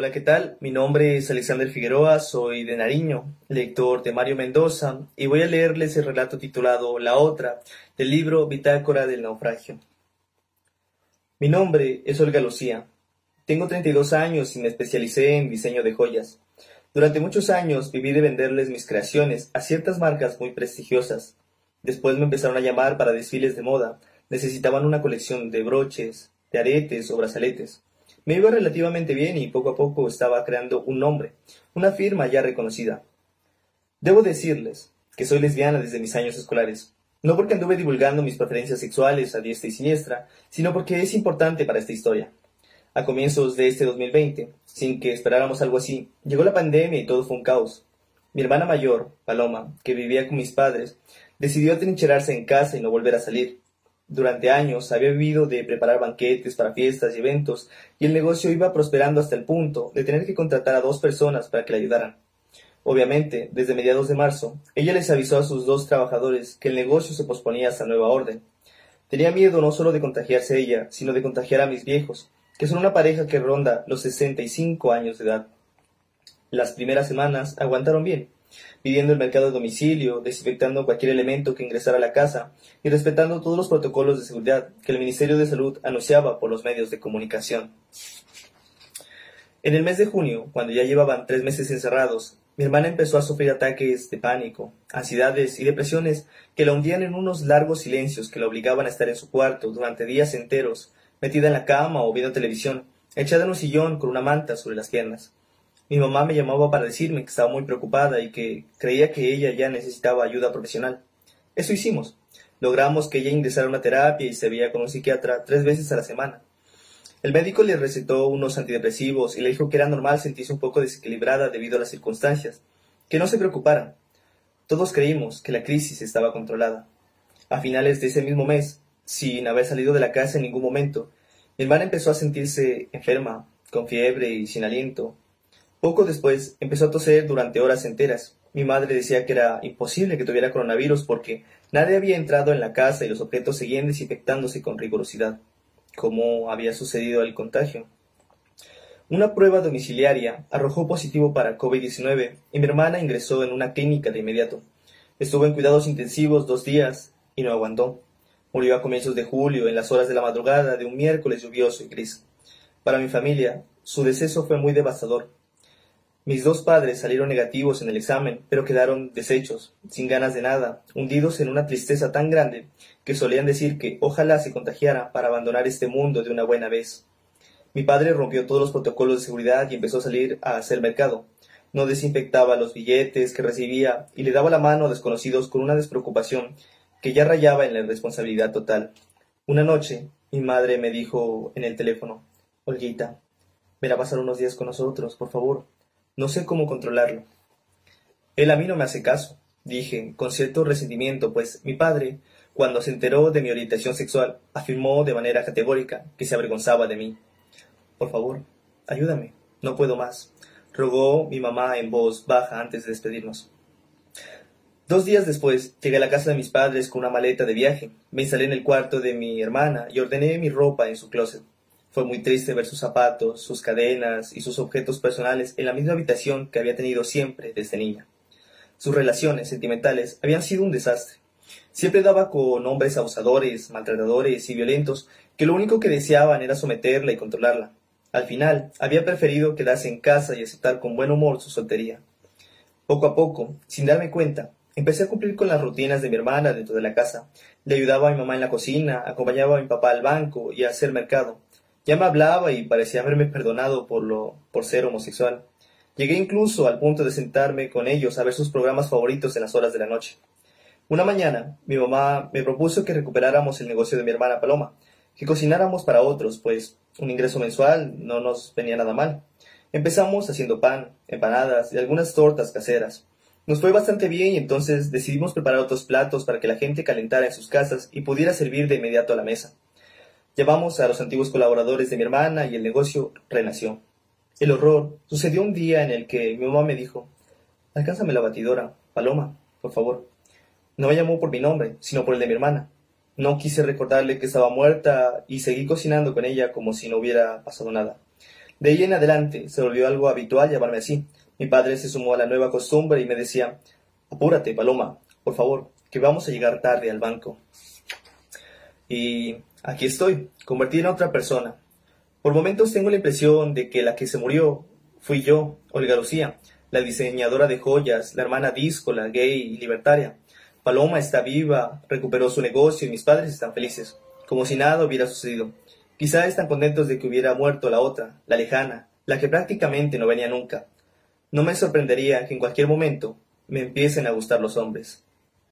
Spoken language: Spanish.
Hola, ¿qué tal? Mi nombre es Alexander Figueroa, soy de Nariño, lector de Mario Mendoza, y voy a leerles el relato titulado La Otra, del libro Bitácora del Naufragio. Mi nombre es Olga Lucía. Tengo 32 años y me especialicé en diseño de joyas. Durante muchos años viví de venderles mis creaciones a ciertas marcas muy prestigiosas. Después me empezaron a llamar para desfiles de moda. Necesitaban una colección de broches, de aretes o brazaletes. Me iba relativamente bien y poco a poco estaba creando un nombre, una firma ya reconocida. Debo decirles que soy lesbiana desde mis años escolares. No porque anduve divulgando mis preferencias sexuales a diestra y siniestra, sino porque es importante para esta historia. A comienzos de este 2020, sin que esperáramos algo así, llegó la pandemia y todo fue un caos. Mi hermana mayor, Paloma, que vivía con mis padres, decidió atrincherarse en casa y no volver a salir. Durante años había vivido de preparar banquetes para fiestas y eventos, y el negocio iba prosperando hasta el punto de tener que contratar a dos personas para que le ayudaran. Obviamente, desde mediados de marzo, ella les avisó a sus dos trabajadores que el negocio se posponía hasta nueva orden. Tenía miedo no solo de contagiarse ella, sino de contagiar a mis viejos, que son una pareja que ronda los 65 años de edad. Las primeras semanas aguantaron bien, pidiendo el mercado de domicilio, desinfectando cualquier elemento que ingresara a la casa y respetando todos los protocolos de seguridad que el Ministerio de Salud anunciaba por los medios de comunicación. En el mes de junio, cuando ya llevaban tres meses encerrados, mi hermana empezó a sufrir ataques de pánico, ansiedades y depresiones que la hundían en unos largos silencios que la obligaban a estar en su cuarto durante días enteros, metida en la cama o viendo televisión, echada en un sillón con una manta sobre las piernas. Mi mamá me llamaba para decirme que estaba muy preocupada y que creía que ella ya necesitaba ayuda profesional. Eso hicimos. Logramos que ella ingresara a una terapia y se veía con un psiquiatra tres veces a la semana. El médico le recetó unos antidepresivos y le dijo que era normal sentirse un poco desequilibrada debido a las circunstancias, que no se preocupara. Todos creímos que la crisis estaba controlada. A finales de ese mismo mes, sin haber salido de la casa en ningún momento, mi hermana empezó a sentirse enferma, con fiebre y sin aliento. Poco después empezó a toser durante horas enteras. Mi madre decía que era imposible que tuviera coronavirus porque nadie había entrado en la casa y los objetos seguían desinfectándose con rigurosidad cómo había sucedido el contagio. Una prueba domiciliaria arrojó positivo para COVID-19 y mi hermana ingresó en una clínica de inmediato. Estuvo en cuidados intensivos dos días y no aguantó. Murió a comienzos de julio, en las horas de la madrugada de un miércoles lluvioso y gris. Para mi familia, su deceso fue muy devastador. Mis dos padres salieron negativos en el examen, pero quedaron deshechos, sin ganas de nada, hundidos en una tristeza tan grande que solían decir que ojalá se contagiara para abandonar este mundo de una buena vez. Mi padre rompió todos los protocolos de seguridad y empezó a salir a hacer mercado. No desinfectaba los billetes que recibía y le daba la mano a desconocidos con una despreocupación que ya rayaba en la irresponsabilidad total. Una noche, mi madre me dijo en el teléfono, Olguita, ven a pasar unos días con nosotros, por favor. No sé cómo controlarlo. Él a mí no me hace caso, dije, con cierto resentimiento, pues mi padre, cuando se enteró de mi orientación sexual, afirmó de manera categórica que se avergonzaba de mí. Por favor, ayúdame, no puedo más, rogó mi mamá en voz baja antes de despedirnos. Dos días después llegué a la casa de mis padres con una maleta de viaje, me instalé en el cuarto de mi hermana y ordené mi ropa en su closet. Fue muy triste ver sus zapatos, sus cadenas y sus objetos personales en la misma habitación que había tenido siempre desde niña. Sus relaciones sentimentales habían sido un desastre. Siempre daba con hombres abusadores, maltratadores y violentos que lo único que deseaban era someterla y controlarla. Al final, había preferido quedarse en casa y aceptar con buen humor su soltería. Poco a poco, sin darme cuenta, empecé a cumplir con las rutinas de mi hermana dentro de la casa. Le ayudaba a mi mamá en la cocina, acompañaba a mi papá al banco y a hacer mercado. Ya me hablaba y parecía haberme perdonado por, lo, por ser homosexual. Llegué incluso al punto de sentarme con ellos a ver sus programas favoritos en las horas de la noche. Una mañana, mi mamá me propuso que recuperáramos el negocio de mi hermana Paloma, que cocináramos para otros, pues un ingreso mensual no nos venía nada mal. Empezamos haciendo pan, empanadas y algunas tortas caseras. Nos fue bastante bien y entonces decidimos preparar otros platos para que la gente calentara en sus casas y pudiera servir de inmediato a la mesa. Llamamos a los antiguos colaboradores de mi hermana y el negocio renació. El horror sucedió un día en el que mi mamá me dijo, alcánzame la batidora, Paloma, por favor. No me llamó por mi nombre, sino por el de mi hermana. No quise recordarle que estaba muerta y seguí cocinando con ella como si no hubiera pasado nada. De ahí en adelante se volvió algo habitual llamarme así. Mi padre se sumó a la nueva costumbre y me decía, apúrate, Paloma, por favor, que vamos a llegar tarde al banco. Y aquí estoy, convertida en otra persona. Por momentos tengo la impresión de que la que se murió fui yo, Olga Lucía, la diseñadora de joyas, la hermana díscola, gay y libertaria. Paloma está viva, recuperó su negocio y mis padres están felices, como si nada hubiera sucedido. Quizá están contentos de que hubiera muerto la otra, la lejana, la que prácticamente no venía nunca. No me sorprendería que en cualquier momento me empiecen a gustar los hombres.